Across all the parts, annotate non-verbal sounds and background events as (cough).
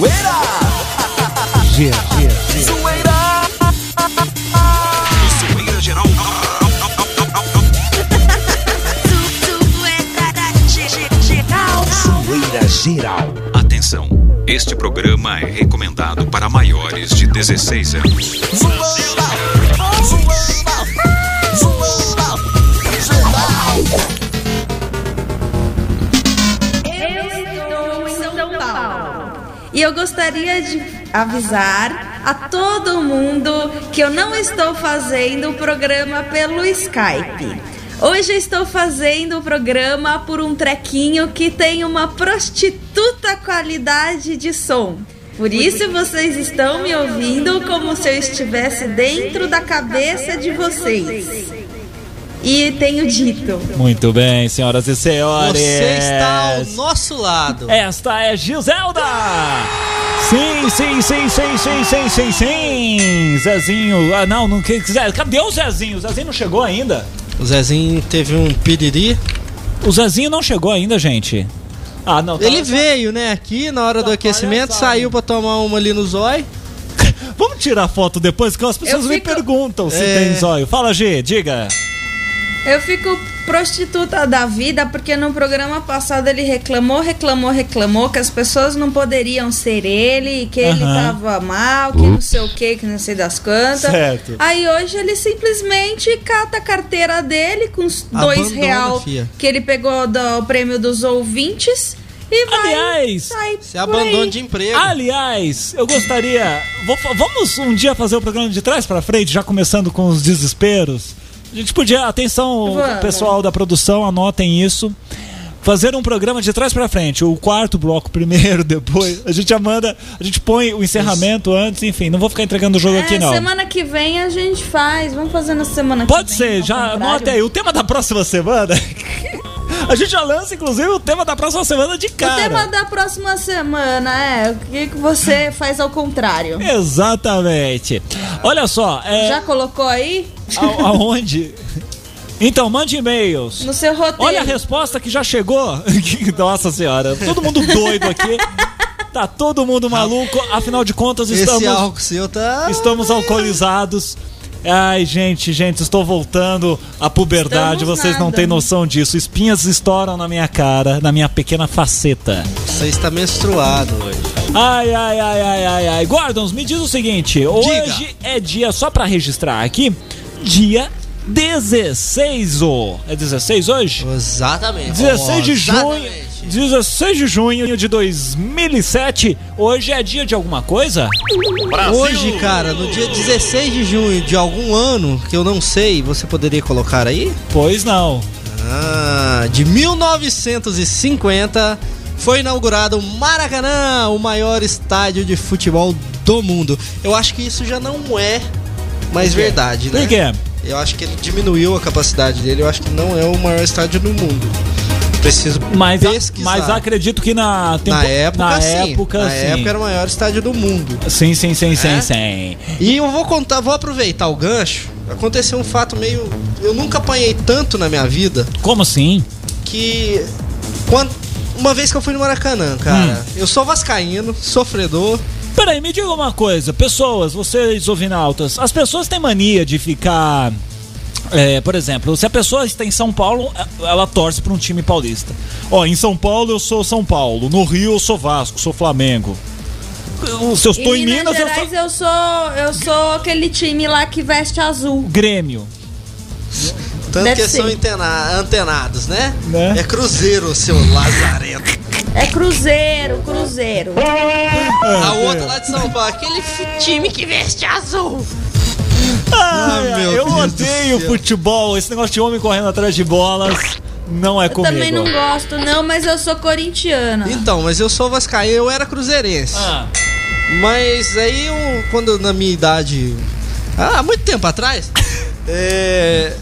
Zoeira! Gira, gira, gira. Zoeira! Zoeira geral. Zoeira geral. Atenção, este programa é recomendado para maiores de 16 anos. Zoeira! Eu gostaria de avisar a todo mundo que eu não estou fazendo o programa pelo Skype. Hoje eu estou fazendo o programa por um trequinho que tem uma prostituta qualidade de som. Por isso vocês estão me ouvindo como se eu estivesse dentro da cabeça de vocês. E tenho dito. Muito bem, senhoras e senhores. Você está ao nosso lado. Esta é Giselda! Sim, sim, sim, sim, sim, sim, sim, sim! Zezinho, ah não, não quiser. Cadê o Zezinho? O Zezinho não chegou ainda? O Zezinho teve um piriri. O Zezinho não chegou ainda, gente. Ah, não. tá- Ele veio, né, aqui na hora do Tá aquecimento, palhaçada. saiu pra tomar uma ali no zóio. (laughs) Vamos tirar foto depois, que as pessoas Eu me fico- perguntam se É. tem zóio. Fala, G, diga. Eu fico prostituta da vida porque no programa passado ele reclamou, reclamou, reclamou que as pessoas não poderiam ser ele, que ele Aham. tava mal, que não sei o que, que não sei das quantas. Certo. Aí hoje ele simplesmente cata a carteira dele com os dois Abandona, real fia. que ele pegou do prêmio dos ouvintes e vai Aliás, sair Se aí. de emprego. Aliás, eu gostaria. vou vamos um dia fazer o programa de trás pra frente, já começando com os desesperos. A gente podia. Atenção, Vamos. pessoal da produção, anotem isso. Fazer um programa de trás pra frente. O quarto bloco (laughs) primeiro, depois. A gente já manda. A gente põe o encerramento antes, enfim. Não vou ficar entregando o jogo É, aqui, não. semana que vem a gente faz. Vamos fazer na semana que Pode vem. ser, ao já anote aí. O tema da próxima semana. (laughs) A gente já lança, inclusive, o tema da próxima semana de cara. O tema da próxima semana é o que, que você faz ao contrário. Exatamente. Olha só, é, Já colocou aí? a- aonde? Então, mande e-mails. No seu roteiro. Olha a resposta que já chegou. (laughs) Nossa senhora, todo mundo doido aqui. Tá todo mundo maluco. Afinal de contas, Esse estamos, álcool seu tá. estamos alcoolizados. Ai, gente, gente, estou voltando à puberdade. Estamos Vocês não nada. têm noção disso. Espinhas estouram na minha cara, na minha pequena faceta. Você está menstruado hoje. Ai, ai, ai, ai, ai, ai. Gordons, me diz o seguinte: hoje é dia, só pra registrar aqui, dia 16. ô. É 16 hoje? Exatamente. 16 de junho. Exatamente. 16 de junho de 2007. Hoje é dia de alguma coisa? Hoje, cara, no dia 16 de junho de algum ano, que eu não sei, você poderia colocar aí? Pois não. Ah, de 1950 foi inaugurado o Maracanã, o maior estádio de futebol do mundo. Eu acho que isso já não é mais verdade, né? Por quê? Eu acho que ele diminuiu a capacidade dele. Eu acho que não é o maior estádio do mundo. Preciso Mas, pesquisar. mas acredito que na, tempo- na época, na sim. época, na sim. época era o maior estádio do mundo. Sim, sim, sim, sim, É? sim. E eu vou contar, vou aproveitar o gancho. Aconteceu um fato meio. Eu nunca apanhei tanto na minha vida Como assim? que. Quando, uma vez que eu fui no Maracanã, cara, Hum. eu sou vascaíno, sofredor. Peraí, me diga uma coisa, pessoas, vocês ouvinautas, as pessoas têm mania de ficar. É, por exemplo, se a pessoa está em São Paulo, ela torce para um time paulista. Ó, em São Paulo eu sou São Paulo, no Rio eu sou Vasco, sou Flamengo. Eu- Se eu estou em, em Minas, eu Gerais sou eu sou eu sou aquele time lá que veste azul. Grêmio. Tanto Deve que ser. são antena- antenados, né? Né? É Cruzeiro, seu lazarento. É Cruzeiro, Cruzeiro. A outra lá de São Paulo, aquele time que veste azul. Ai, meu eu Deus odeio futebol, esse negócio de homem correndo atrás de bolas não é Eu comigo. também não gosto, não, mas eu sou corintiana. Então, mas eu sou vascaíno, eu era cruzeirense. Ah, Mas aí, eu, quando na minha idade. Ah, há muito tempo atrás. (laughs) é,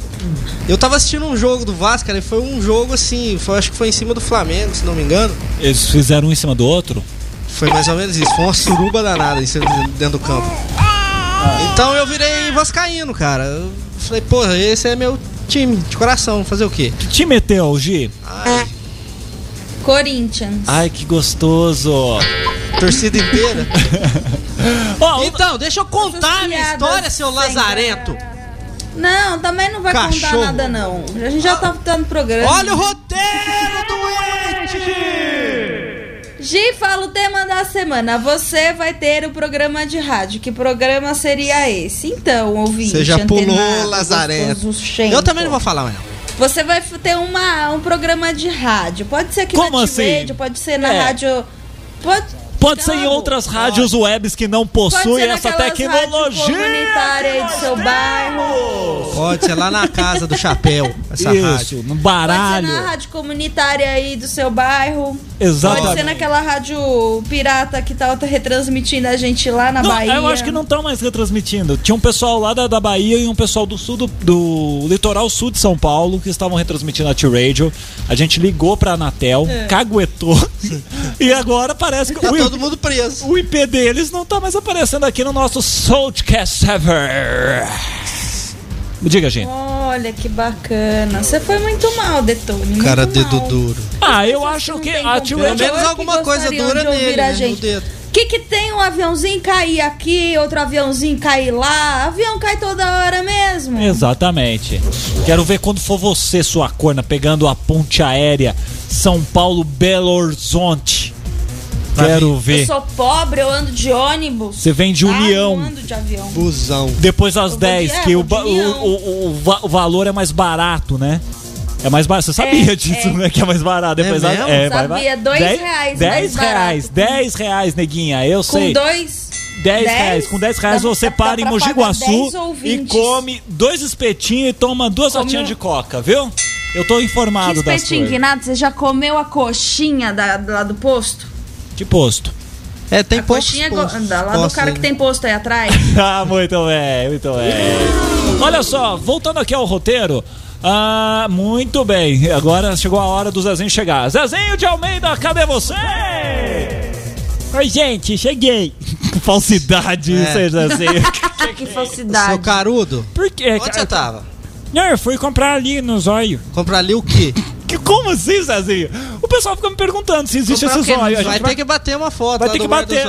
eu tava assistindo um jogo do Vasco, cara, e foi um jogo assim. Foi, acho que foi em cima do Flamengo, se não me engano. eles fizeram um em cima do outro? Foi mais ou menos isso. Foi uma suruba danada em cima- dentro do campo. Então eu virei Vascaíno, cara. Eu falei, porra, esse é meu time de coração. Fazer o quê? Que time é teu, Gi? Ai, Corinthians. Ai, que gostoso. Torcida inteira. (laughs) Ó, Então, deixa eu contar a minha história, seu lazarento. Não, também não vai Cachorro. contar nada, não. A gente já tá dando programa. Olha o roteiro doente! Gi, fala o tema da semana. Você vai ter o programa de rádio. Que programa seria esse? Então, ouvinte. Você já pulou, gostosuchento. Eu também não vou falar mais. Você vai ter uma, um programa de rádio. Pode ser aqui Como na assim? pode ser na É. rádio. Pode, Pode ser em outras rádios webs que não pode possuem essa tecnologia. comunitárias aí do seu bairro. Pode ser lá na casa do chapéu, essa Isso, rádio. no Pode baralho. ser na rádio comunitária aí do seu bairro. Exatamente. Pode ser naquela rádio pirata que tá retransmitindo a gente lá na Não, Bahia. eu acho que não estão mais retransmitindo. Tinha um pessoal lá da, da Bahia e um pessoal do sul do, do litoral sul de São Paulo que estavam retransmitindo a T-Radio. A gente ligou pra Anatel, caguetou. (laughs) e agora parece que Tá o, todo mundo preso. o IP deles não tá mais aparecendo aqui no nosso Soulcast Server. Diga, gente. Olha que bacana. Você foi muito mal, Detone. muito Cara, mal. dedo duro. Ah, eu acho que a computador Pelo menos que alguma coisa dura nele, a né, gente. no dedo. que que tem um aviãozinho cair aqui, outro aviãozinho cair lá? Avião cai toda hora mesmo. Exatamente. Quero ver quando for você, sua corna, pegando a ponte aérea São Paulo Belo Quero Eu ver. sou pobre, eu ando de ônibus. Você vem de tá? União. Eu ando de avião. Busão. Depois das Eu vou 10, de- que é, o, o, o, o, va- o valor é mais barato, né? É mais barato. Você sabia É, disso, é. né? Que é mais barato. Depois É das- mesmo? é, Sabia, vai- dois dez- reais dez mais reais, barato. 10 reais, neguinha. Eu Com sei. dois. 10 dez? reais. Com 10 reais Dá- você dá- dá para em pra Mogi pagar Guaçu 10 ou e 20. come dois espetinhos e toma duas Comeu- latinhas de coca, viu? Eu tô informado Que das espetinho, coisas. Renato, você já comeu a coxinha da, lá do posto? Que posto? É, tem a poucos coxinha postos- lá do cara que tem posto aí atrás. (laughs) Ah, muito bem, muito bem. Olha só, voltando aqui ao roteiro. Ah, muito bem. Agora chegou a hora do Zezinho chegar. Zezinho de Almeida, cadê você? Oi, gente, cheguei. (laughs) Falsidade, É. isso aí, Zezinho. (laughs) que falsidade. Seu carudo. Por quê? Onde você tava? Não, eu fui comprar ali no zóio. Comprar ali o quê? Que, como assim, Zezinho? O pessoal fica me perguntando se existe Comprar esse zóio. Gente Vai ter que bater uma foto Vai ter que bater.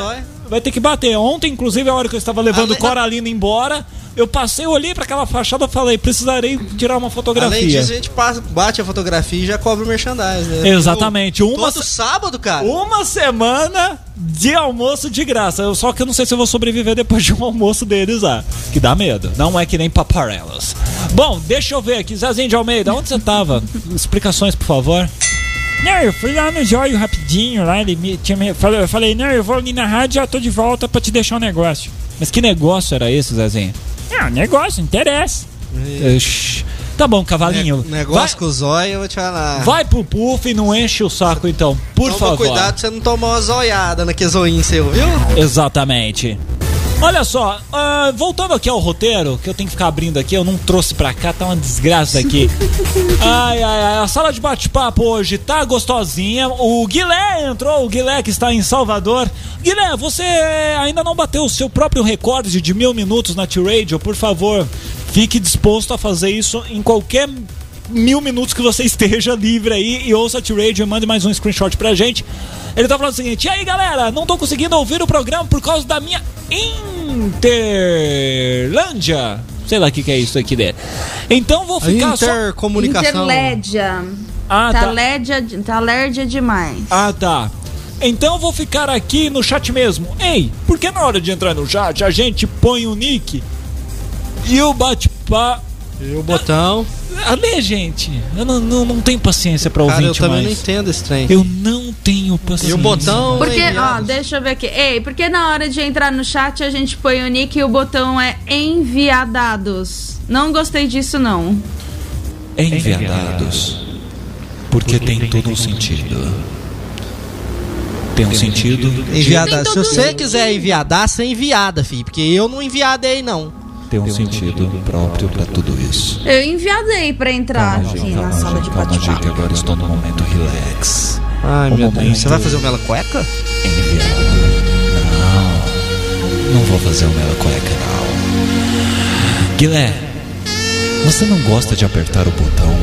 Vai ter que bater. Ontem, inclusive, a hora que eu estava levando Ale- Coralina embora, eu passei, olhei para aquela fachada e falei, precisarei tirar uma Além fotografia. disso, a gente passa- bate a fotografia e já cobra o merchandise, né? Exatamente. Uma, Todo sábado, cara. uma semana de almoço de graça. Eu- Só que eu não sei se eu vou sobreviver depois de um almoço deles lá. Que dá medo. Não é que nem paparelas. Bom, deixa eu ver aqui. Zezinho de Almeida, onde você tava? Explicações, por favor. Não, eu fui lá no Jóio rapidinho, lá ele me, tinha me falou, eu falei, não, eu vou ali na rádio já tô de volta pra te deixar um negócio. Mas que negócio era esse, Zezinho? Ah, negócio, interessa. Ixi. Tá bom, cavalinho. Ne- negócio com o zóio, eu vou te falar. vai, vai pro puff e não enche o saco então, por Toma favor. cuidado pra você não tomar uma zoiada naquele zoinho seu, viu? Exatamente. Olha só, ah, voltando aqui ao roteiro, que eu tenho que ficar abrindo aqui, eu não trouxe pra cá, tá uma desgraça aqui. (laughs) Ai, ai, ai, a sala de bate-papo hoje tá gostosinha. O Guilé entrou, o Guilé que está em Salvador. Guilé, você ainda não bateu o seu próprio recorde de mil minutos na T-Radio, por favor, fique disposto a fazer isso em qualquer mil minutos que você (laughs) esteja livre aí e ouça a T-Radio e mande mais um screenshot pra gente. Ele tá falando o seguinte: E aí galera, não tô conseguindo ouvir o programa por causa da minha Interlândia. Sei lá o que, que é isso aqui dele. Então vou ficar só. Intercomunicação. Interlédia. Ah, tá, tá. lédia, tá lerdia demais. Ah, tá. Então eu vou ficar aqui no chat mesmo. Ei, por que na hora de entrar no chat a gente põe o nick e o bate-papo. E o botão. Alê, gente. Eu não, não, não tenho paciência pra Cara, eu ouvinte também não mais. entendo esse trem. Eu não tenho paciência. E o botão. Porque, ó, enviados. deixa eu ver aqui. Ei, porque na hora de entrar no chat a gente põe o nick e o botão é enviadados. Não gostei disso, não. Enviadados. Porque tem todo um sentido. Tem um sentido. Enviada. Tem Se você sentido. quiser enviadar, você é enviada, filho. Porque eu não enviadei, não. Tem um sentido próprio pra tudo isso. Eu enviadei pra entrar aqui na sala de calma, bate-papo. agora estou no momento relax. Ai, O meu momento- Deus. Você vai fazer o Mela Cueca? Enviado. Não. Não vou fazer o Mela Cueca, não. Guilherme, você não gosta de apertar o botão?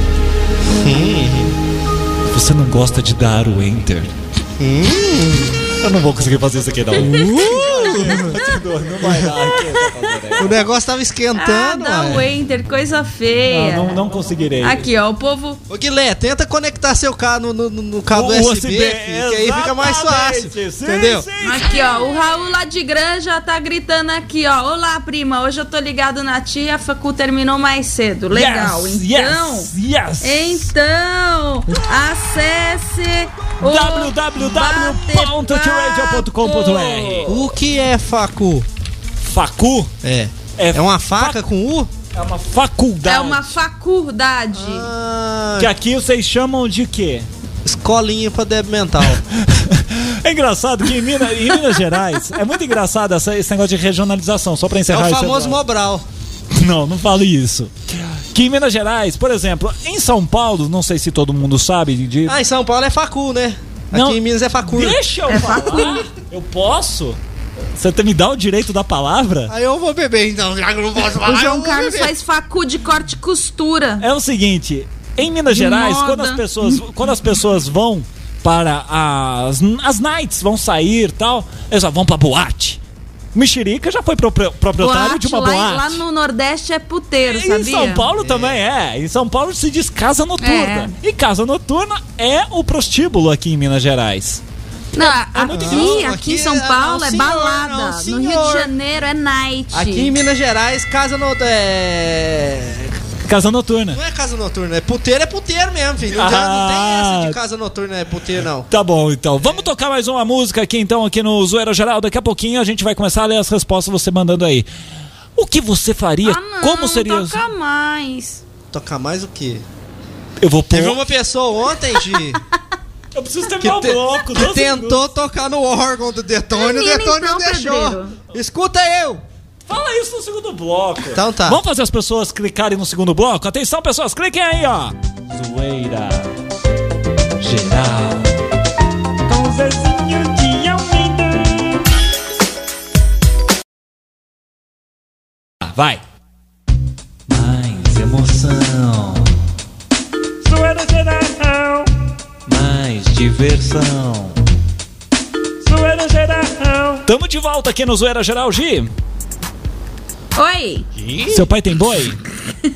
Você não gosta de dar o enter? Eu não vou conseguir fazer isso aqui, não. (laughs) Continua, não vai dar. aqui, O negócio tava Ah, esquentando, dá o ué. enter, coisa feia. Não, não, não conseguirei. Aqui, ó, o povo. Ô Guilherme, tenta conectar seu carro no, no, no cabo O USB, filho, que aí fica mais fácil. Sim, entendeu? sim. Aqui, ó, o Raul lá de Gran já tá gritando aqui, ó. Olá, prima, hoje eu tô ligado na tia, a facu terminou mais cedo. Legal, Yes, então. Yes, yes. Então, acesse www.tiradio.com.br O que é facu? Facu É. é, É uma faca com U? é uma faculdade. É uma faculdade. Ah, Que aqui vocês chamam de quê? escolinha pra débil mental. (laughs) É engraçado que em Minas, em Minas Gerais é muito engraçado essa- esse negócio de regionalização, só pra É encerrar o esse famoso. Mobral. Não, não falo isso. Que em Minas Gerais, por exemplo, em São Paulo, não sei se todo mundo sabe de. Ah, em São Paulo é facu, né? Aqui Não. em Minas é facur. Deixa eu É falar. Eu posso? Você me dá o direito da palavra? Aí eu vou beber então, já que eu não posso falar. O João Carlos beber. faz facu de corte e costura. É o seguinte, em Minas De Gerais, moda. quando as pessoas, quando as pessoas vão para as, as nights, vão sair e tal, eles só vão pra boate. Mexerica já foi propri- proprietário de uma lá, boate. lá no Nordeste é puteiro, Em sabia? São Paulo também é. Em São Paulo se diz casa noturna. E casa noturna é o prostíbulo aqui em Minas Gerais. Não, muito aqui, aqui, Aqui em São é- Paulo é senhor, balada. não, no Rio de. Janeiro é night. Aqui em Minas Gerais, casa no... É... Casa noturna. Não é casa noturna, é puteiro, é puteiro mesmo, filho. Não, tem- não tem Ah. essa de casa noturna, é puteiro, não. Tá bom, então. Vamos tocar mais uma música aqui, então, aqui no Zoeira Geral. Daqui a pouquinho a gente vai começar a ler as respostas você mandando aí. O que você faria? Ah, não, Como seria? toca mais. Tocar mais o quê? Eu vou pôr. Teve uma pessoa ontem, Gi, (laughs) Eu preciso que, terminar te- o bloco. que 12 tentou tocar no órgão do Detone, o Menina, Detone não então, deixou. pedreiro. Escuta eu! Fala isso no segundo bloco. Então tá. Vamos fazer as pessoas clicarem no segundo bloco? Atenção, pessoas, cliquem aí, ó. Zoeira Geral. Com Zezinho de Almeida. Ah, Vai. Mais emoção, diversão. Zoeira Geral. Tamo de volta aqui no Zoeira Geral, Gi. Oi, Seu pai tem boi?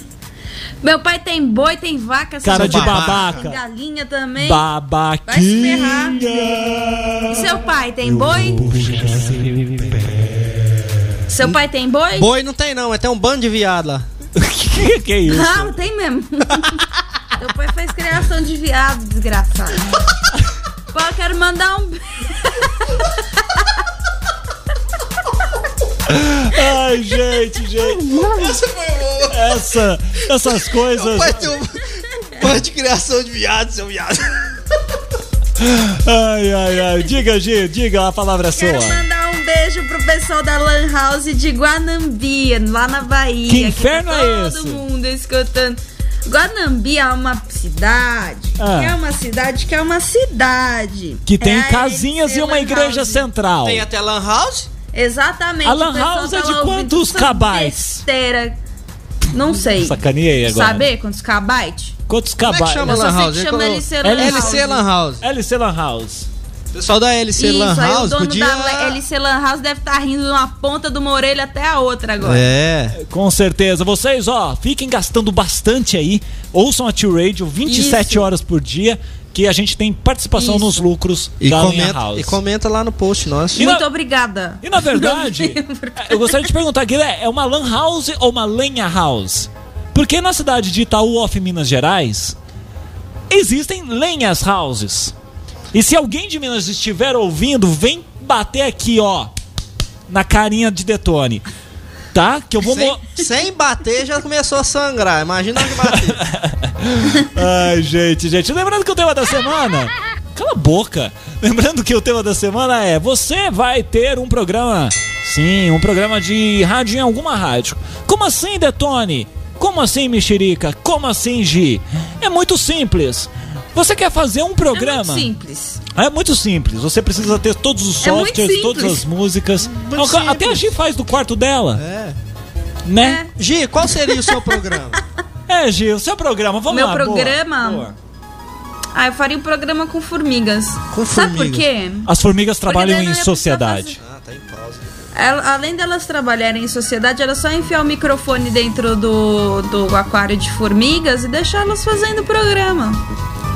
(laughs) meu pai tem boi, tem vaca, Cara de babaca. tem galinha também. Babaquinha. Vai se ferrar. E seu pai tem boi? Seu pai tem boi? Boi não tem não, mas tem um bando de viado lá. (laughs) que, que é isso? Ah, tem mesmo. (laughs) Meu pai fez criação de viado, desgraçado. Pô, eu quero mandar um. Ai, gente, gente. Essa foi boa. Essa, essas coisas. Vai ter um bando de criação de viado, seu viado. Ai, ai, ai. Diga, Gi, diga, a palavra é Quero sua. mandar um beijo pro pessoal da Lan House de Guanambi, lá na Bahia. Que inferno tá é todo esse? mundo escutando. Guanambi é uma cidade. Ah. Que é uma cidade que é uma cidade. Que tem É casinhas LC e uma Lan igreja House. central. Tem até lan house? Exatamente. A Lan House é tá de quantos cabais? Besteira. Não sei. Sacaneia aí agora. Saber quantos kbytes? Quantos Como é que cabais? chama lan house? chama LC Lan LC House. Lan House. LC Lan House. Pessoal da LC Isso, Lan aí o House dono podia... da LC Lan House deve estar rindo de uma ponta de uma orelha até a outra agora. É. Com certeza. Vocês, ó, fiquem gastando bastante aí. Ouçam a T-Radio 27 Isso. horas por dia, que a gente tem participação Isso. nos lucros E da Linha comenta, House. e comenta lá no post nosso. E na- Muito obrigada. E na verdade, (laughs) eu gostaria de perguntar, Guilherme, é uma lan house ou uma lenha house? Porque na cidade de Itaú, off Minas Gerais, existem lenhas houses. E se alguém de Minas estiver ouvindo, vem bater aqui, ó, na carinha de Detone. Tá? Que eu vou... Sem, sem bater já começou a sangrar. Imagina onde bater. (laughs) Ai, gente, gente. Lembrando que o tema da semana. Cala a boca. Lembrando que o tema da semana é: você vai ter um programa. Sim, um programa de rádio em alguma rádio. Como assim, Detone? Como assim, Mexerica? Como assim, Gi? É muito simples. Você quer fazer um É muito programa? simples. É muito simples. Você precisa ter todos os É softwares, simples. todas as músicas. Muito Até a simples. Gi faz do quarto dela, É. né? Gi, qual seria o seu programa? (laughs) É, Gi, o seu programa. Vamos Meu lá. boa, programa? boa. Ah, eu faria um programa com formigas. Com Sabe por formigas. quê? As formigas trabalham em sociedade. Ah, tá em pausa. Ela- além delas trabalharem em sociedade, era só enfiar o microfone dentro do, do aquário de formigas e deixar elas fazendo o programa.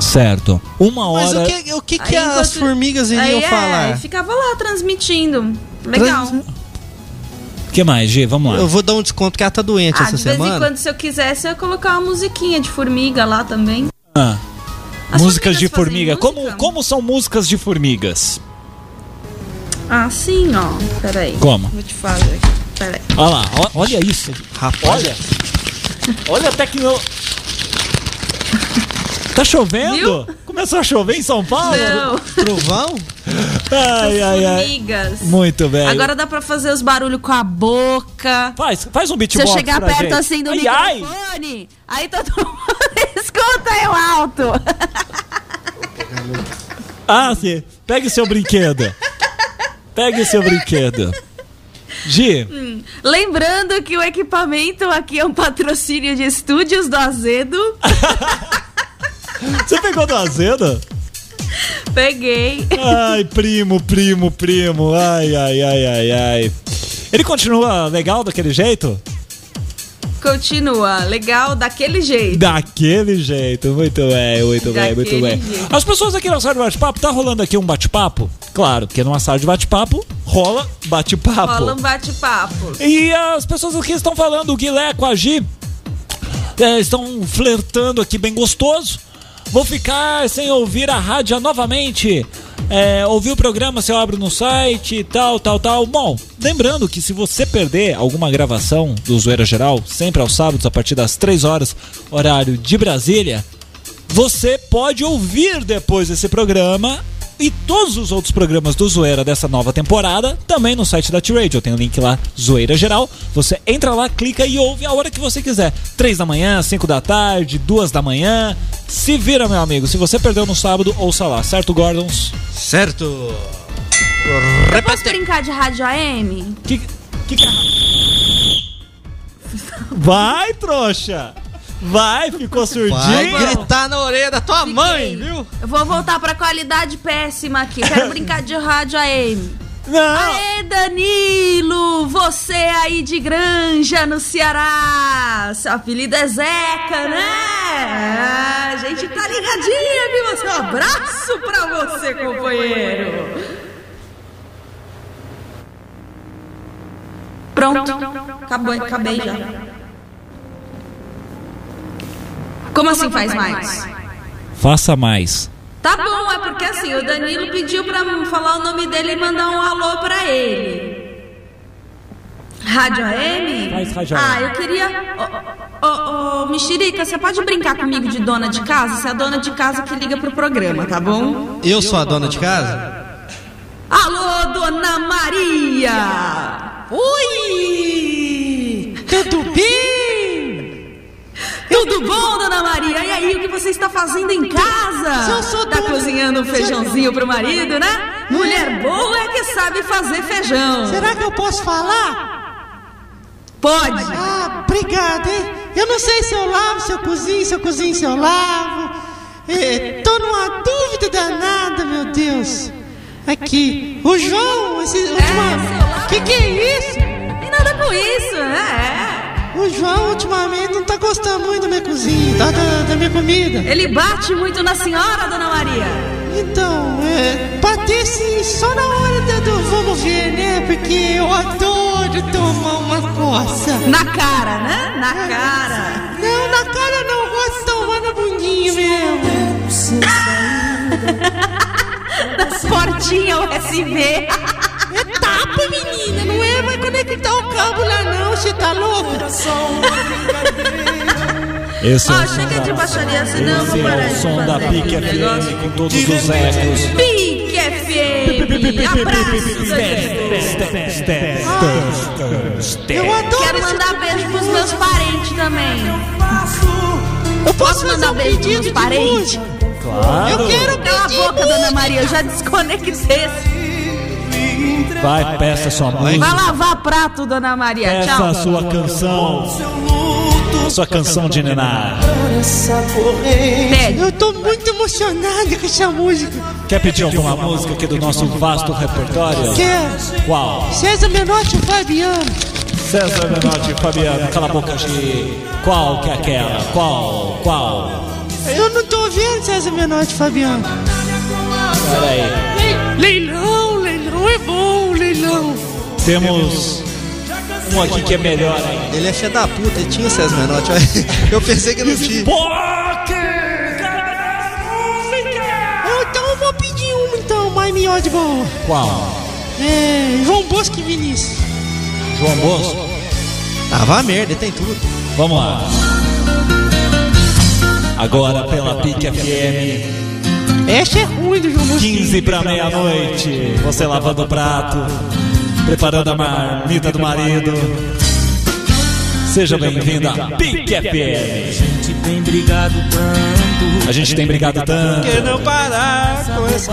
Certo. Uma Mas hora. o que, o que, que Aí, as enquanto- formigas iriam Aí, é, falar? ficava lá transmitindo. Legal. Trans- O que mais, Gi? Vamos lá. Eu vou dar um desconto porque ela tá doente Ah, essa de vez em semana. quando, se eu quisesse, eu ia colocar uma musiquinha de formiga lá também. Ah, As músicas de formiga. fazem Como, música? como são músicas de formigas? Ah, sim, ó. Peraí. Como? Vou te fazer. Peraí. Olha lá, ó- olha isso. Rapaz, Olha. Olha a tecnologia. Tá chovendo? Começou a chover em São Paulo? Não, trovão? Ai, ai, ai. formigas. Muito bem. Agora dá pra fazer os barulhos com a boca. Faz, faz um Se beatbox eu chegar perto gente. assim do ai, ai. microfone, aí todo mundo (laughs) escuta eu alto. Ah, sim. Pegue seu brinquedo. Pegue seu brinquedo. Gi, Lembrando que o equipamento aqui é um patrocínio de estúdios do Azedo. (laughs) você pegou do azedo? Peguei. Ai, primo, primo, primo. Ai, ai, ai, ai, ai. Ele continua legal daquele jeito? Continua. Legal daquele jeito. Daquele jeito. Muito bem, muito bem, muito Daquele bem. jeito. As pessoas aqui na sala de bate-papo, tá rolando aqui um bate-papo? Claro, porque numa sala de bate-papo rola bate-papo. Rola um bate-papo. E as pessoas aqui estão falando, o Guilé com a Gi, é, estão flertando aqui bem gostoso. Vou ficar sem ouvir a rádio novamente. É, ouvir o programa, você abre no site, tal, tal, tal. Bom, lembrando que se você perder alguma gravação do Zoeira Geral, sempre aos sábados, a partir das 3 horas, horário de Brasília, você pode ouvir depois desse programa e todos os outros programas do Zoeira dessa nova temporada também no site da T-Radio. Tem o link lá, Zoeira Geral. Você entra lá, clica e ouve a hora que você quiser. 3 da manhã, 5 da tarde, 2 da manhã. Se vira, meu amigo. Se você perdeu no sábado, ouça lá, certo, Gordons? Certo. Eu posso brincar de rádio AM? Que, que... que- (laughs) Vai, trouxa! Vai, ficou Vai surdinho? gritar na orelha da tua mãe, Fiquei. viu? Eu vou voltar pra qualidade péssima aqui. Quero brincar de rádio AM. Não! Aê, Danilo! Você aí de Granja, no Ceará! Seu apelido é Zeca, né? A gente tá ligadinha, viu? Seu abraço pra você, companheiro! Pronto. Acabou, acabei já. Como assim faz mais? Faça mais. Tá bom, é porque assim, o Danilo pediu pra falar o nome dele e mandar um alô pra ele. Rádio AM? Faz Rádio Ah, AM. eu queria. Ô, ô, ô, Mexerica, você pode brincar comigo de dona de casa? Você é a dona de casa que liga pro programa, tá bom? Eu sou a dona de casa? Alô, dona Maria! Oi! Tudo bem? Tudo bom, dona Maria? E aí, o que você está fazendo em casa? Tá dona- cozinhando um feijãozinho pro marido, né? Mulher boa é que sabe fazer feijão. Será que eu posso falar? Pode. Ah, obrigado, hein? Eu não sei se eu lavo, se eu cozinho, se eu cozinho, se eu lavo. É, tô numa dúvida danada, meu Deus. Aqui, o João, esse É, última... Que que é isso? Tem nada com isso, né? O João ultimamente tá gostando muito da minha cozinha, da, da, da minha comida. É. Ele bate muito na senhora, dona Maria. Então, é, bater sim só na hora do, do vamos ver, né? Porque eu adoro tomar uma coça. Na cara, né? Na cara. Não, na cara não, eu gosto de tomar na bundinha mesmo. (laughs) Portinha USB. É tapa, menina, não é? Vai conectar o cabo lá não, você tá louca? Esse é Ó, o som chega de da, baixaria, senão eu esse é o som da Pique esse negócio. FM com todos os ecos. Pique FM. Eu adoro Quero esse mandar beijo pros meus parentes também. Eu Posso mandar um beijo pros meus parentes? Claro. Eu quero Cala a boca, dona. Maria, eu já desconectei. Vai, peça sua Vai música. lavar prato, dona Maria. Peça Tchau. a sua canção. sua canção de Nená. Eu tô muito emocionado com essa música. Quer pedir alguma música aqui do nosso vasto repertório? Quer? Qual? César Menotti e Fabiano. César Menotti e Fabiano, cala a boca de. Qual que é aquela? Qual? Qual? Eu não tô ouvindo César Menotti e Fabiano. Peraí. Leilão, leilão é bom. Temos um aqui que é melhor ainda. Ele é filho da puta, ele tinha César Menotti. (laughs) Eu pensei que não tinha. Então eu vou pedir uma então, mais melhor de boa. Qual? É, João Bosco e Vinícius. João Bosco? Ah, vá merda, tem tudo. Vamos lá. Agora pela PIC FM, Essa é ruim do João Bosco. 15 para meia-noite. Você lavando o prato, preparando a marmita do marido. Seja bem-vindo à PIC FM. tem brigado tanto. A gente tem brigado tanto. Que não parar com esse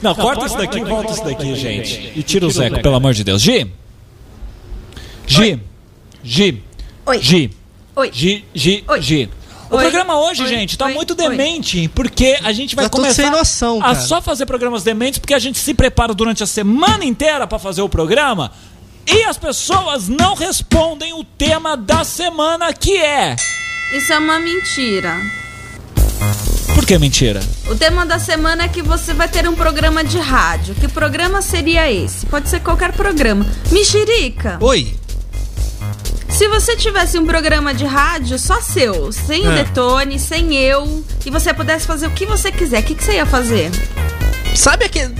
Não, corta isso daqui volta isso daqui, gente. E tira o Zeco, pelo amor de Deus. Gi! Gi! Gi! Oi. Gi! Oi. Gi! Gi! Oi. Gi! O Oi. programa hoje, Oi. gente, tá Oi. muito Oi. demente, porque a gente vai Tá começar sem noção, a só fazer programas dementes, porque a gente se prepara durante a semana inteira pra fazer o programa e as pessoas não respondem o tema da semana, que é... Isso é uma mentira. Por que mentira? O tema da semana é que você vai ter um programa de rádio. Que programa seria esse? Pode ser qualquer programa. Mexerica, Oi, se você tivesse um programa de rádio só seu, sem o É. Detone, sem eu, e você pudesse fazer o que você quiser, o que, que você ia fazer? sabe aquele.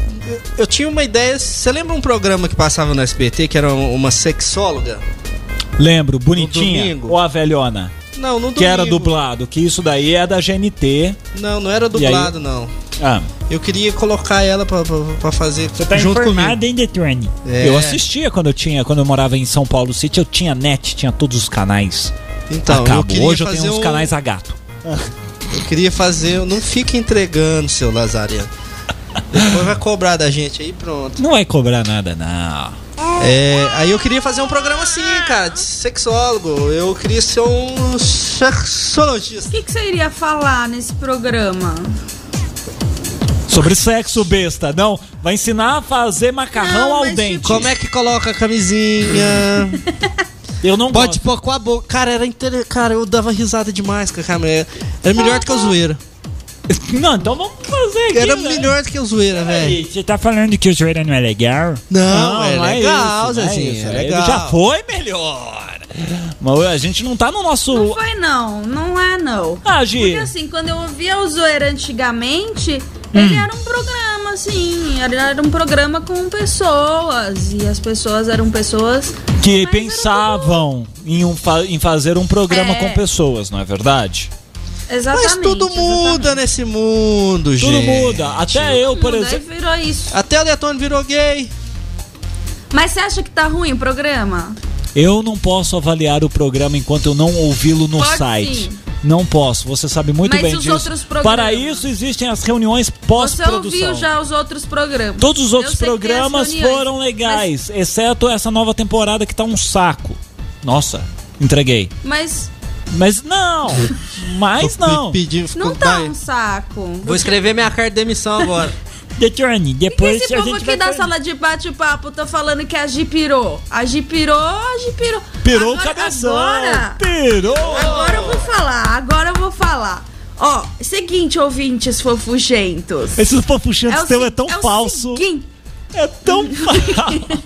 Eu tinha uma ideia. Você lembra um programa que passava no SBT que era uma sexóloga? Lembro, bonitinha domingo. ou a velhona? Não, no Que era domingo. dublado, que isso daí é da GNT. Não, não era dublado, não. Ah, Eu queria colocar ela pra, pra, pra fazer tá junto comigo. hein, Detone? É. Eu assistia quando eu tinha, quando eu morava em São Paulo City, eu tinha net, tinha todos os canais. Então, eu queria Hoje eu tenho uns um- canais a gato. (laughs) Eu queria fazer. Não fica entregando, seu Lazariano. Depois vai cobrar da gente aí, pronto. Não vai cobrar nada, não. É, aí eu queria fazer um programa assim, cara, de sexólogo. Eu queria ser um O sexologista. que, que você iria falar nesse programa? Sobre sexo, besta. Não, vai ensinar a fazer macarrão Não, ao mas dente. tipo- Como é que coloca a camisinha? (laughs) Eu não Pode gosto. pôr com a boca. Cara, era inter... Cara, eu dava risada demais com a câmera. Era melhor do que o zoeira. (laughs) Não, então vamos fazer aqui. Era né? melhor do que o zoeira, velho. Aí, Você tá falando que o zoeira não é legal? Não, é legal, isso, não Zezinho, isso. é legal. já foi melhor. Mas a gente não tá no nosso. Não foi não, não é não. Ah, Gi. Porque assim, quando eu ouvia o Zoeira antigamente, Hum. ele era um programa, assim, era um programa com pessoas. E as pessoas eram pessoas. que pensavam em, um fa- em fazer um programa É. com pessoas, não é verdade? Exatamente. Mas tudo muda exatamente. nesse mundo, gente. Tudo muda. Até eu, por exemplo. Virou isso. Até o Detone virou gay. Mas você acha que tá ruim o programa? Eu não posso avaliar o programa enquanto eu não ouvi-lo no Pode site. sim. Não posso, você sabe muito Mas bem os disso. outros programas? Para isso existem as reuniões Você pós-produção. ouviu já os outros programas? Todos os outros programas foram legais, exceto essa nova temporada que tá um saco. Nossa, entreguei. Mas, Mas não, (laughs) mas não. Não tá um saco. Vou escrever minha carta de demissão agora. (laughs) Por que depois esse a povo gente aqui da fazer- sala de bate-papo tá falando que a Gi pirou? A Gi pirou, a Gi pirou. Pirou o Agora- cabeção. Agora, Pirou. agora eu vou falar, agora eu vou falar. Ó, seguinte, ouvintes fofugentos. Esse fofuchante o seu é tão o falso. seguinte, É tão (laughs) falso.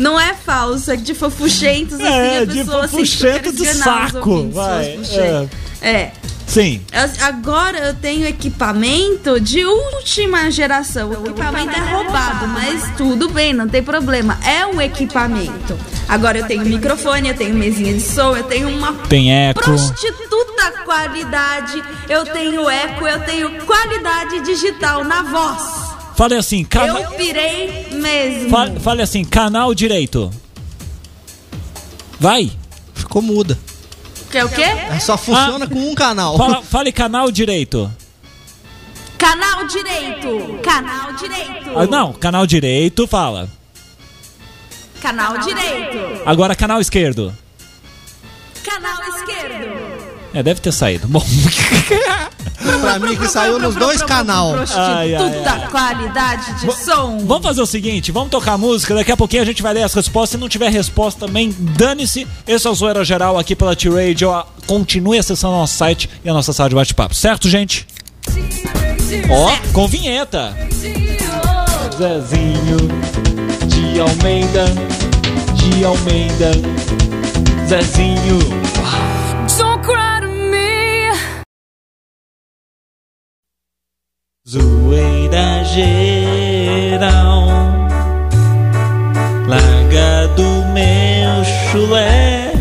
não é falso, é de fofuchentos, assim, É, a de pessoa assim, fofuchento quer de saco, vai, fofuchentos. É. Sim. Eu- Agora eu tenho equipamento de última geração. O equipamento é roubado, mas tudo bem, não tem problema. É um equipamento. Agora eu tenho microfone, eu tenho mesinha de som, eu tenho uma Tem eco. prostituta qualidade, eu tenho eco, eu tenho qualidade digital na voz. Fale assim, cana... Eu pirei mesmo. Fale, fale assim, canal direito. Vai. Ficou muda. Que é o quê? É, Só funciona com um canal. Fala- fale canal direito. Canal direito. Canal direito. Ah, não, canal direito, fala. Canal direito. Agora canal esquerdo. É, deve ter saído. Bom. (laughs) Pra mim que saiu nos dois canal. Prostituta qualidade de som. Vamos fazer o seguinte, vamos tocar música, daqui a pouquinho a gente vai ler as respostas. Se não tiver resposta também, dane-se. Esse é o Zoeira Geral aqui pela T-Radio. Continue acessando o nosso site e a nossa sala de bate-papo, certo, gente? Ó, com vinheta. Zezinho de Almeida, de Almeida, Zezinho. Don't cry Zoeira geral Larga do meu chulé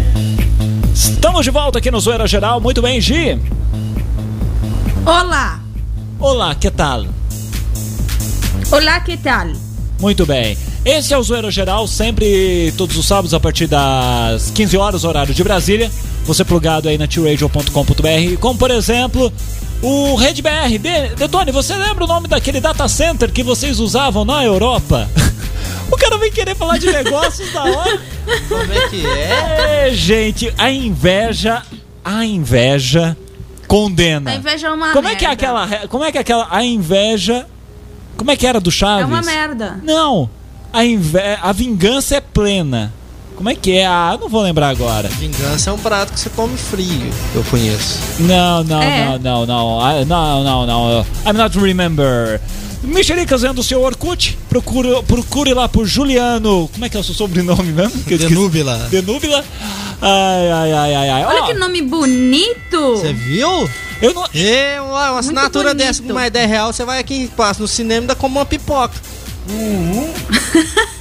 Estamos de volta aqui no Zoeira Geral, muito bem, Gi? Olá. Olá, que tal? Olá, que tal? Muito bem. Esse é o Zoeira Geral, sempre todos os sábados a partir das 15 horas, horário de Brasília. Você plugado aí na tradio.com.br, como por exemplo o RedBR. De, Detone, você lembra o nome daquele data center que vocês usavam na Europa? (laughs) O cara vem querer falar de negócios da hora. Como é que é? É, gente, a inveja, a inveja condena. A inveja é uma Como é que é merda. aquela, como é que é aquela a inveja? Como é que era do Chaves? É uma merda. Não, a, inve a vingança é plena. Como é que é? Ah, eu não vou lembrar agora. Vingança é um prato que você come frio, eu conheço. Não, não, É. não, não, não. Ah, Não, não, não. I'm not remember. Mexericas vendo o seu Orkut. Procure, procure lá por Juliano. Como é que é o seu sobrenome mesmo? Denúbila. Denúbila. Ai, ai, ai, ai, ai. Olha Ó, que nome bonito. Você viu? eu não. É, uma, uma assinatura bonito. dessa com mais 10 reais, você vai aqui passa no cinema e ainda come uma pipoca. (laughs)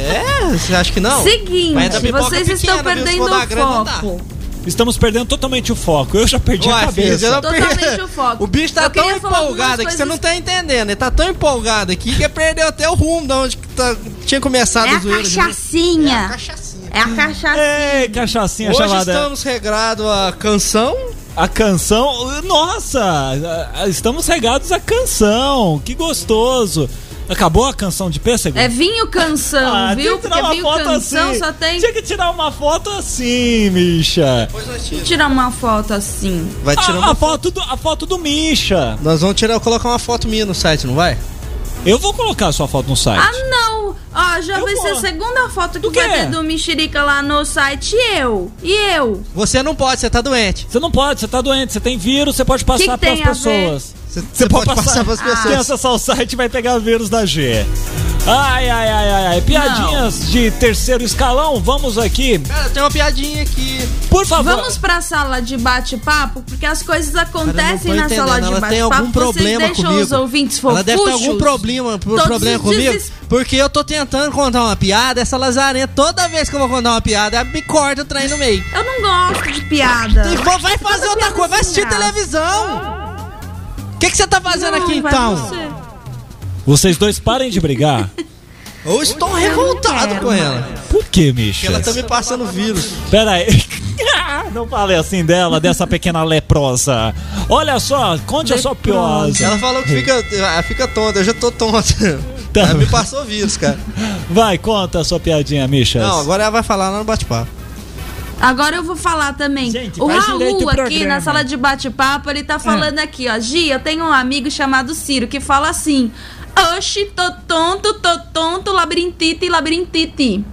é? Você acha que não? Seguinte, pipoca vocês estão pequena, perdendo o foco. Estamos perdendo totalmente o foco. Eu já perdi a Uai, filho, cabeça. Totalmente o foco. O bicho tá Eu tão empolgado que você coisas- não tá entendendo. Ele tá tão empolgado aqui que perdeu até o rumo de onde tá- tinha começado É a a zoeira. cachaçinha. Cachaçinha. É a cachaçinha. Ei, cachaçinha Hoje chamada. estamos regrados a canção. A canção. Nossa! a- a- Estamos regados à canção. Que gostoso. Acabou a canção de pêssego? É vinho canção, Ah, viu? tinha que tirar Porque uma vinho foto canção assim. só tem. Tinha que tirar uma foto assim, Misha. Nós tiramos. Tirar uma foto assim. Vai tirar A, uma a foto do, a foto do Misha. Nós vamos tirar, colocar uma foto minha no site, não vai? Eu vou colocar a sua foto no site. Ah, não! Ó, já Eu vai vou. ser a segunda foto que Do vai ter do Mexerica lá no site. E eu? E eu? Você não pode, você tá doente. Você não pode, você tá doente, você tem vírus, você pode passar Que que para as tem a ver? Você, você pode, passar pras Quem pessoas. acessar o site vai pegar vírus da G. Ai, ai, ai, ai, ai. Piadinhas de terceiro escalão, vamos aqui. Cara, tem uma piadinha aqui. Por favor. Vamos pra sala de bate-papo, porque as coisas acontecem na entendendo, sala de ela tem bate-papo. algum problema Vocês deixam comigo. os ouvintes fofuchos. Ela deve ter algum problema, problema comigo. deses- Porque eu tô tentando contar uma piada, essa lazarenta, toda vez que eu vou contar uma piada, ela me corta o trem no meio. Eu não gosto de piada. E vai fazer outra coisa, vai assistir sem graça. televisão. O que que você tá fazendo Não, aqui então? você. Vocês dois parem de brigar. (laughs) Eu estou revoltado com ela. Por que, Porque Misha? ela tá me passando vírus. Pera aí. (laughs) Não fale assim dela, dessa pequena leprosa. Olha só, conte a sua piosa. Ela falou que fica, ah, fica tonta, eu já tô tonta. Tá. Ela me passou vírus, cara. Vai, conta a sua piadinha, Misha. Não, agora ela vai falar lá no bate-papo. Agora eu vou falar também. Gente, o Raul o aqui na sala de bate-papo, ele tá falando aqui, ó. Gi, eu tenho um amigo chamado Ciro que fala assim: Oxi, tô tonto, tô tonto, labirintite, labirintite.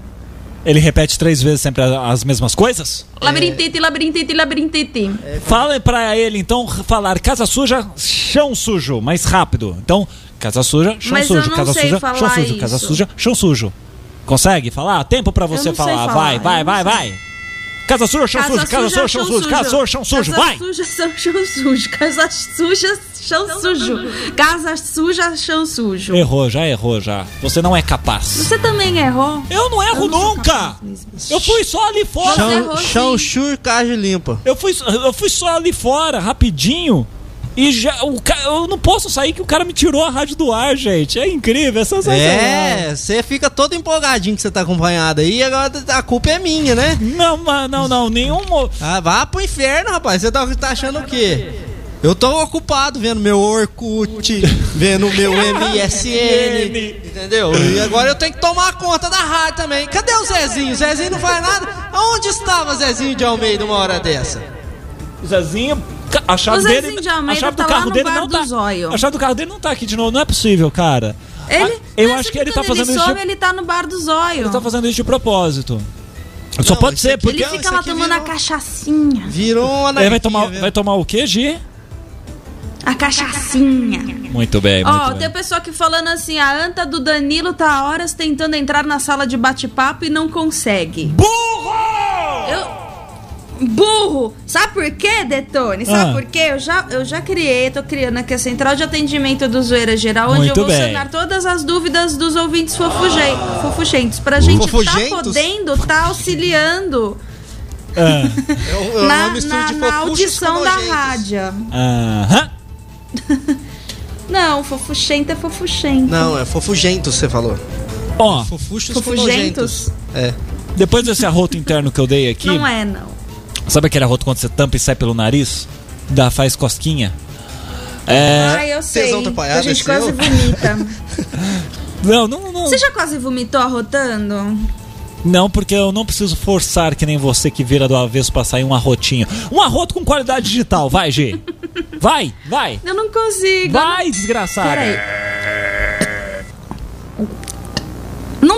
Ele repete três vezes sempre as mesmas coisas? Labirintite, labirintite, labirintite. Fala pra ele, então, falar casa suja, chão sujo, mais rápido. Então, casa suja, chão Mas sujo, casa suja, chão sujo, casa isso. suja, chão sujo. Consegue falar? Tempo pra você falar. falar, Vai, vai, vai, vai. Casa suja, chão sujo, casa suja, chão sujo, casa suja, chão sujo, Casa vai. suja, chão chão sujo. Casa suja, chão sujo. Casa suja, chão sujo. Errou, já errou, já. Você não é capaz. Você também errou? Eu não erro Eu não nunca. Eu fui só ali fora. Chão, errou chão chur, caixa limpa. Eu fui, eu fui só ali fora, rapidinho. E já, o, eu não posso sair que o cara me tirou a rádio do ar, gente. É incrível, é sensacional. É, você fica todo empolgadinho que você tá acompanhado aí, agora a culpa é minha, né? Não, não, não, nenhum. Ah, vá pro inferno, rapaz. Você tá, tá achando o quê? Eu tô ocupado vendo meu Orkut, vendo meu (laughs) MSN, entendeu? E agora eu tenho que tomar conta da rádio também. Cadê o Zezinho? O Zezinho não faz nada? Onde estava Zezinho de Almeida uma hora dessa? Zezinho, a chave O dele, a chave do tá carro dele não tá. Zóio. A chave do carro dele não tá aqui de novo, não é possível, cara. Ele, Ah, eu acho que ele tá fazendo ele isso. de- ele tá no bar do zóio. Ele tá fazendo isso de propósito. Só Não, pode isso ser aqui porque Ele fica lá tomando a virou- cachaçinha. Virou uma ele anarquia, vai tomar, viu? vai tomar o quê, Gi? A cachaçinha. Muito bem, muito Ó, bem. tem pessoa aqui falando assim: a anta do Danilo tá há horas tentando entrar na sala de bate-papo e não consegue. Burro! Eu. Burro! Sabe por quê, Detone? Sabe Ah. por quê? Eu já, eu já criei, tô criando aqui a central de atendimento do Zoeira Geral, onde Muito eu vou bem. sanar todas as dúvidas dos ouvintes fofuge- fofugentos. Pra gente tá Fofugentos? podendo, tá auxiliando Ah, É é na, na, na fofuchos audição da rádio. Aham. Não, fofuchento é fofuchento. Não, é fofugento, você falou. Ó, Fofuchos com Fofugentos? É. depois desse arroto interno que eu dei aqui, Não é, não. Sabe aquele arroto quando você tampa e sai pelo nariz? Dá, faz cosquinha. É. Ai, eu sei. A gente é quase vomita. (laughs) Não, não, não. Você já quase vomitou arrotando? Não, porque eu não preciso forçar que nem você que vira do avesso pra sair um arrotinho. Um arroto com qualidade digital, vai, G. Vai, vai. Eu não consigo. Vai, desgraçada. Peraí.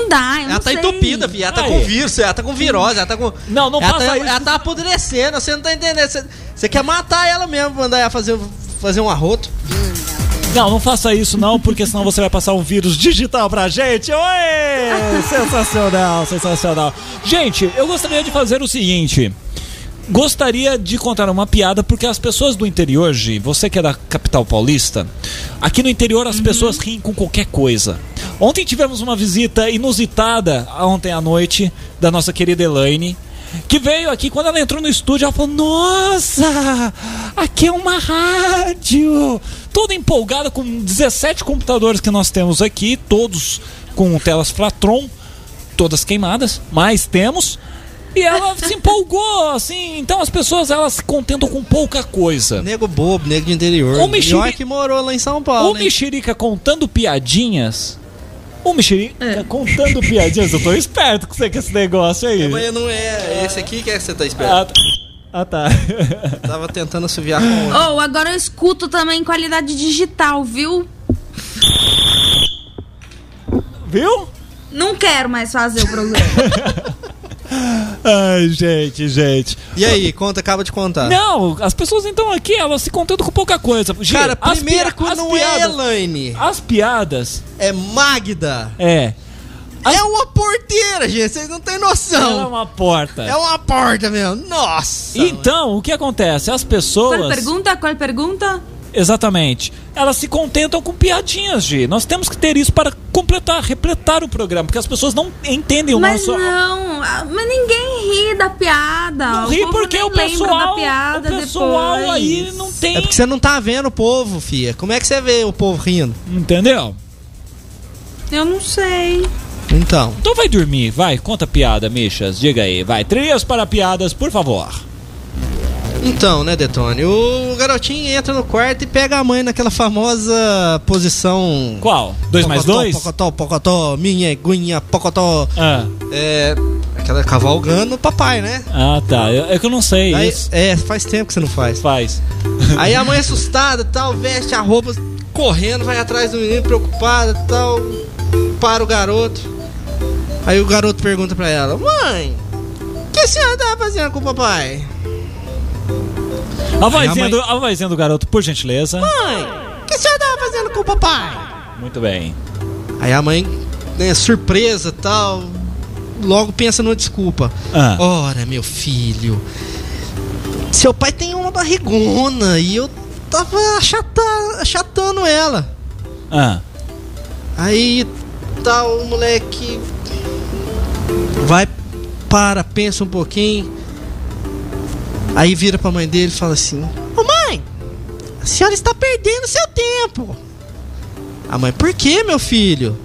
Não dá, eu Ela não tá sei. entupida, filha. Ela tá Aí. com vírus, ela tá com virose, ela tá com. Não, não ela faça tá, isso. Ela tá apodrecendo, você não tá entendendo. Você, você quer matar ela mesmo, mandar ela fazer, fazer um arroto. Não, não faça isso não, porque senão você vai passar um vírus digital pra gente. Oi! (laughs) sensacional, sensacional. Gente, eu gostaria de fazer o seguinte. Gostaria de contar uma piada, porque as pessoas do interior, Gi, você que é da capital paulista, aqui no interior as pessoas riem com qualquer coisa. Ontem tivemos uma visita inusitada, ontem à noite, da nossa querida Elaine, que veio aqui, quando ela entrou no estúdio, ela falou: Nossa, aqui é uma rádio! Toda empolgada com 17 computadores que nós temos aqui, todos com telas Flatron, todas queimadas, mas temos. E ela se empolgou, assim. Então as pessoas elas se contentam com pouca coisa. Nego bobo, nego de interior. Ô, mexeri- E olha que morou lá em São Paulo. O hein? Mexerica contando piadinhas. O Mexerica contando piadinhas. Eu tô esperto com você com esse negócio aí. Mas não é esse aqui que é que você tá esperando. Ah, tá. Ah, tá. (laughs) Tava tentando assoviar com. Oh, agora eu escuto também em qualidade digital, viu? Viu? Não quero mais fazer o programa. (laughs) Ai, gente, gente. E aí, conta, acaba de contar. Não, as pessoas então aqui, elas se contentam com pouca coisa. Gi, Cara, as que as não é piadas, Elaine, As piadas, é Magda. é. É uma porteira, gente, vocês não têm Ela é noção. uma porta. É uma porta mesmo. Nossa. Então, o que acontece? As pessoas. Qual pergunta? Qual pergunta? Exatamente. Elas se contentam com piadinhas, Gi. Nós temos que ter isso para completar, repletar o programa, porque as pessoas não entendem o Mas nosso. não, mas ninguém ri da piada. Não o ri porque o pessoal, da piada o pessoal depois. aí não tem. É porque você não tá vendo o povo, fia. Como é que você vê o povo rindo? Entendeu? Eu não sei. Então. Então vai dormir, vai, conta piada, Michas. Diga aí, vai. Trilhas para piadas, por favor. Então, né, Detone? O garotinho entra no quarto e pega a mãe naquela famosa posição. Qual? Dois mais dois? Pocotó, pocotó, minha eguinha, pocotó. Ah, É. Aquela cavalgando o papai, né? ah tá. Eu- É que eu não sei Aí, isso. é, faz tempo que você não faz. Faz. Aí a mãe assustada tal, veste a roupa, correndo, vai atrás do menino, preocupada tal. Para o garoto. Aí o garoto pergunta pra ela: Mãe, o que a senhora tava fazendo com o papai? A vozinha, mãe- do, a vozinha do garoto, por gentileza. Mãe, o que a senhora tava fazendo com o papai? Muito bem. Aí a mãe, né, surpresa tal, logo pensa numa desculpa. Ah. Ora, meu filho, seu pai tem uma barrigona e eu tava achata, achatando ela. Ah. Aí tal, o moleque vai, para, pensa um pouquinho. Aí vira pra mãe dele e fala assim: Ô mãe, a senhora está perdendo seu tempo. A mãe, por que, meu filho?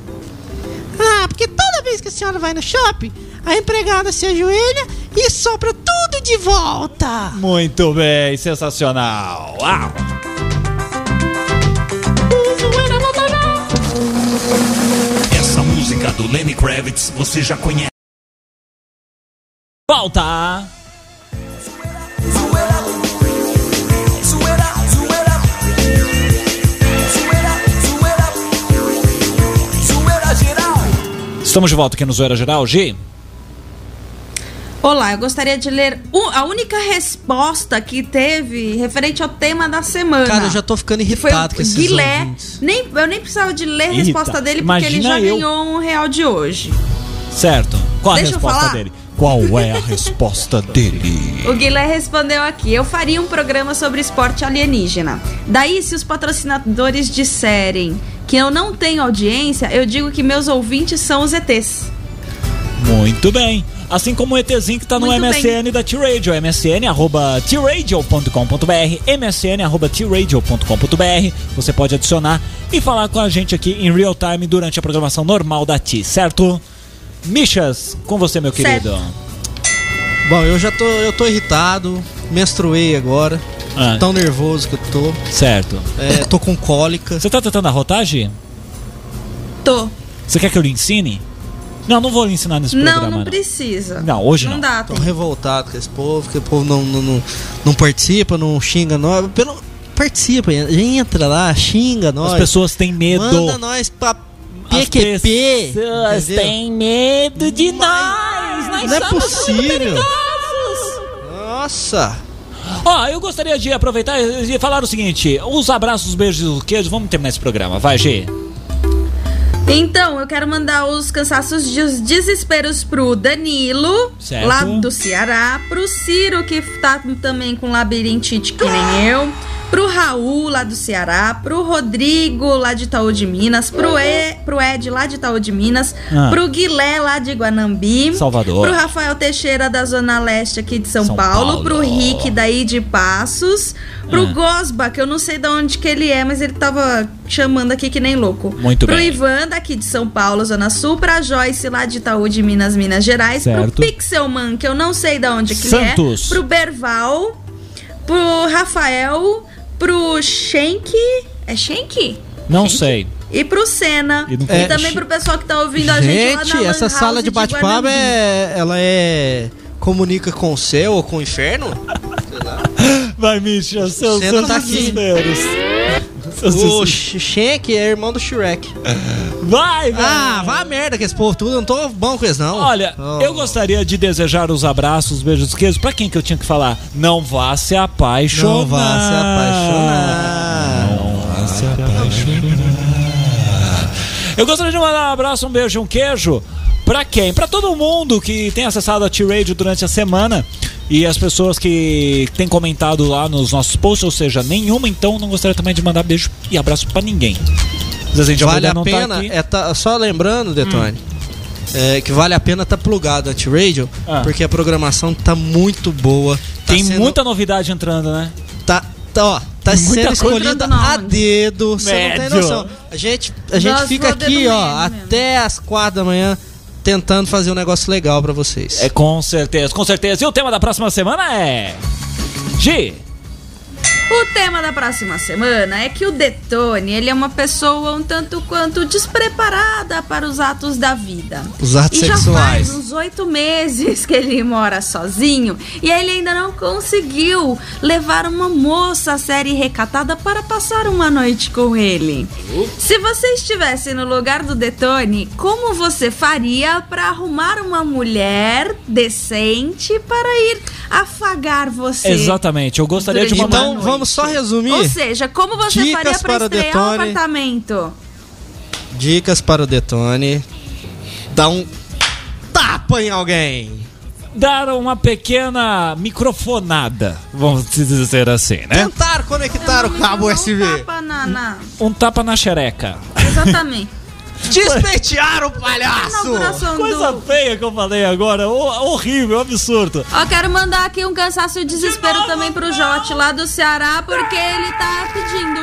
Ah, porque toda vez que a senhora vai no shopping, a empregada se ajoelha e sopra tudo de volta. Muito bem, sensacional. Uau. Essa música do Lenny Kravitz você já conhece. Estamos de volta aqui no Zoeira Geral, G. Olá, eu gostaria de ler a única resposta que teve referente ao tema da semana. Cara, eu já tô ficando que foi irritado o com esses Guilé. ouvintes. Nem, eu nem precisava de ler a Irrita. resposta dele, porque ele já Imagina eu. ganhou um real de hoje. Certo. Qual a Deixa eu resposta falar. dele? Qual é a resposta dele? (laughs) O Guilherme respondeu aqui: Eu faria um programa sobre esporte alienígena. Daí, se os patrocinadores disserem que eu não tenho audiência, eu digo que meus ouvintes são os ETs. Muito bem. Assim como o ETzinho que tá no Muito MSN da T-Radio, msn arroba tradio.com.br, msn arroba tradio.com.br. Você pode adicionar e falar com a gente aqui em real time durante a programação normal da T, certo? Michas, com você, meu querido. Bom, eu já tô, eu tô irritado, menstruei agora, Ah, tão nervoso que eu tô, certo. é, tô com cólica. Você tá tentando arrotar, Gi? Tô. Você quer que eu lhe ensine? Não, não vou lhe ensinar nesse Não, programa. não precisa. Não, hoje não. Não dá, Tô tem. revoltado com esse povo, que o povo não, não, não, não participa, não xinga nós. Pelo, participa, entra lá, xinga nós. As pessoas têm medo. Manda nós pra As PQP. pessoas entendeu? têm medo de nós. Nós Não é possível. Nossa. Ó, eu gostaria de aproveitar e falar o seguinte: os abraços, os beijos e os queijos. Vamos terminar esse programa. Vai, G. Então, eu quero mandar os cansaços de os desesperos pro Danilo, Certo. lá do Ceará, pro Ciro, que tá também com labirintite que nem eu, pro Raul, lá do Ceará, pro Rodrigo, lá de Itaú de Minas, pro, e, pro Ed, lá de Itaú de Minas, Ah. pro Guilé, lá de Guanambi, Salvador. pro Rafael Teixeira, da Zona Leste aqui de São, São Paulo, Paulo. pro Rick, daí de Passos, pro Ah. Gosba, que eu não sei de onde que ele é, mas ele tava chamando aqui que nem louco. Muito pro bem. Ivan, daqui de São Paulo, Zona Sul, pra Joyce, lá de Itaú de Minas, Minas Gerais, Certo. pro Pixelman, que eu não sei de onde que Santos. ele é, pro Berval, pro Rafael, pro Schenk, é Schenk? Não Schenk? sei. E pro Senna. E não E, também pro pessoal que tá ouvindo a gente, lá Gente, essa sala de bate-papo é. Ela é. comunica com o céu ou com o inferno? Vai, Misha, seus, Senna seus tá aqui. desesperos. O. Shenk é irmão do Shrek. Vai, velho. Ah, vá a merda que esse povo tudo, eu não tô bom com eles não. Olha, Oh. eu gostaria de desejar os abraços, os beijos, os queijos. Pra quem que eu tinha que falar? Não vá se apaixonar. Não vá se apaixonar. Não vá se apaixonar. Eu gostaria de mandar um abraço, um beijo, um queijo. Pra quem? Pra todo mundo que tem acessado a T-Radio durante a semana. E as pessoas que têm comentado lá nos nossos posts, ou seja, nenhuma, então não gostaria também de mandar beijo e abraço pra ninguém. Gente já Vale a não tá pena, aqui. Hum. é tá, só lembrando, Detone, é, que vale a pena tá plugado a T-Radio, Ah. porque a programação tá muito boa. Tá Tem sendo- muita novidade entrando, né? Tá, tá, ó, tá Muita sendo escolhida a dedo, você não tem noção. A gente, a gente Nós fica aqui, ó, mesmo. até as quatro da manhã tentando fazer um negócio legal pra vocês. É com certeza, com certeza. E o tema da próxima semana é. G. O tema da próxima semana é que o Detone, ele é uma pessoa um tanto quanto despreparada para os atos da vida. Os atos e já sexuais. faz uns oito meses que ele mora sozinho e ele ainda não conseguiu levar uma moça séria e recatada para passar uma noite com ele. Se você estivesse no lugar do Detone, como você faria para arrumar uma mulher decente para ir afagar você? Exatamente, eu gostaria de uma Então noite. Vamos só resumir. Ou seja, como você Dicas faria pra para o estrear um apartamento? Dicas para o Detone. Dá um tapa em alguém. Dar uma pequena microfonada, vamos dizer assim, né? Tentar conectar o cabo Não USB. tapa na- na- Um tapa na xereca. Exatamente. Despentear o palhaço. Coisa do... feia que eu falei agora, ho- horrível, absurdo. Ó, quero mandar aqui um cansaço e desespero também pro Jote lá do Ceará, porque ele tá pedindo.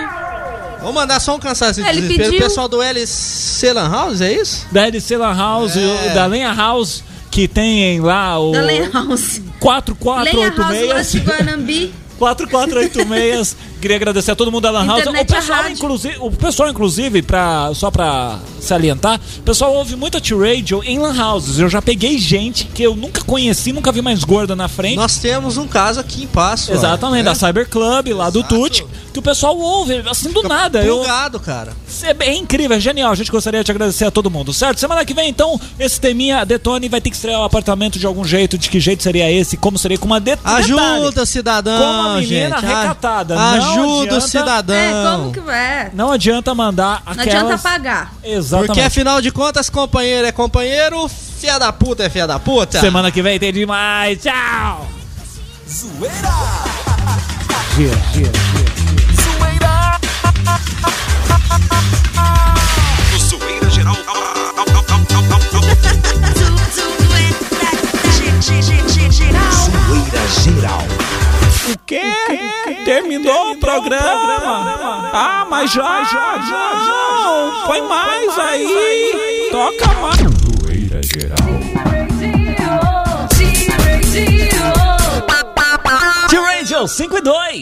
Vou mandar só um cansaço de Ele desespero. O pediu- pessoal do LC Lan House, é isso? Da LC Lan House, É. da Lenha House, que tem lá o Da Lenha House. Lenha House lá (laughs) 4486. De Guanambi. 4486 Queria agradecer a todo mundo da Lan House. O Internet é pessoal, inclusive, o pessoal, inclusive, pra, só pra salientar, o pessoal ouve muito a T-Radio em Lan Houses. Eu já peguei gente que eu nunca conheci, nunca vi mais gorda na frente. Nós temos um caso aqui em Passo. ó, Exatamente, né? da Cyber Club, lá do Exato. Tuti, que o pessoal ouve, assim, do nada. Eu, Plugado, cara. é bem incrível, é genial. A gente gostaria de agradecer a todo mundo, certo? Semana que vem, então, esse teminha Detone vai ter que estrear o apartamento de algum jeito. De que jeito seria esse? Como seria? Com uma det Ajuda cidadão, Como a menina gente. recatada, não Ajuda adianta- o cidadão. É, como que é? Não adianta mandar Não aquelas... adianta pagar. Exatamente. Porque afinal de contas, companheiro é companheiro, fia da puta é fia da puta. Semana que vem tem demais. Tchau! No Zoeira Geral. Zoeira Geral. O quê? Terminou o programa? Ah, mas já, já, já, já. Põe mais aí. Toca mais. Zoeira Geral. T-Radio 5 e 2.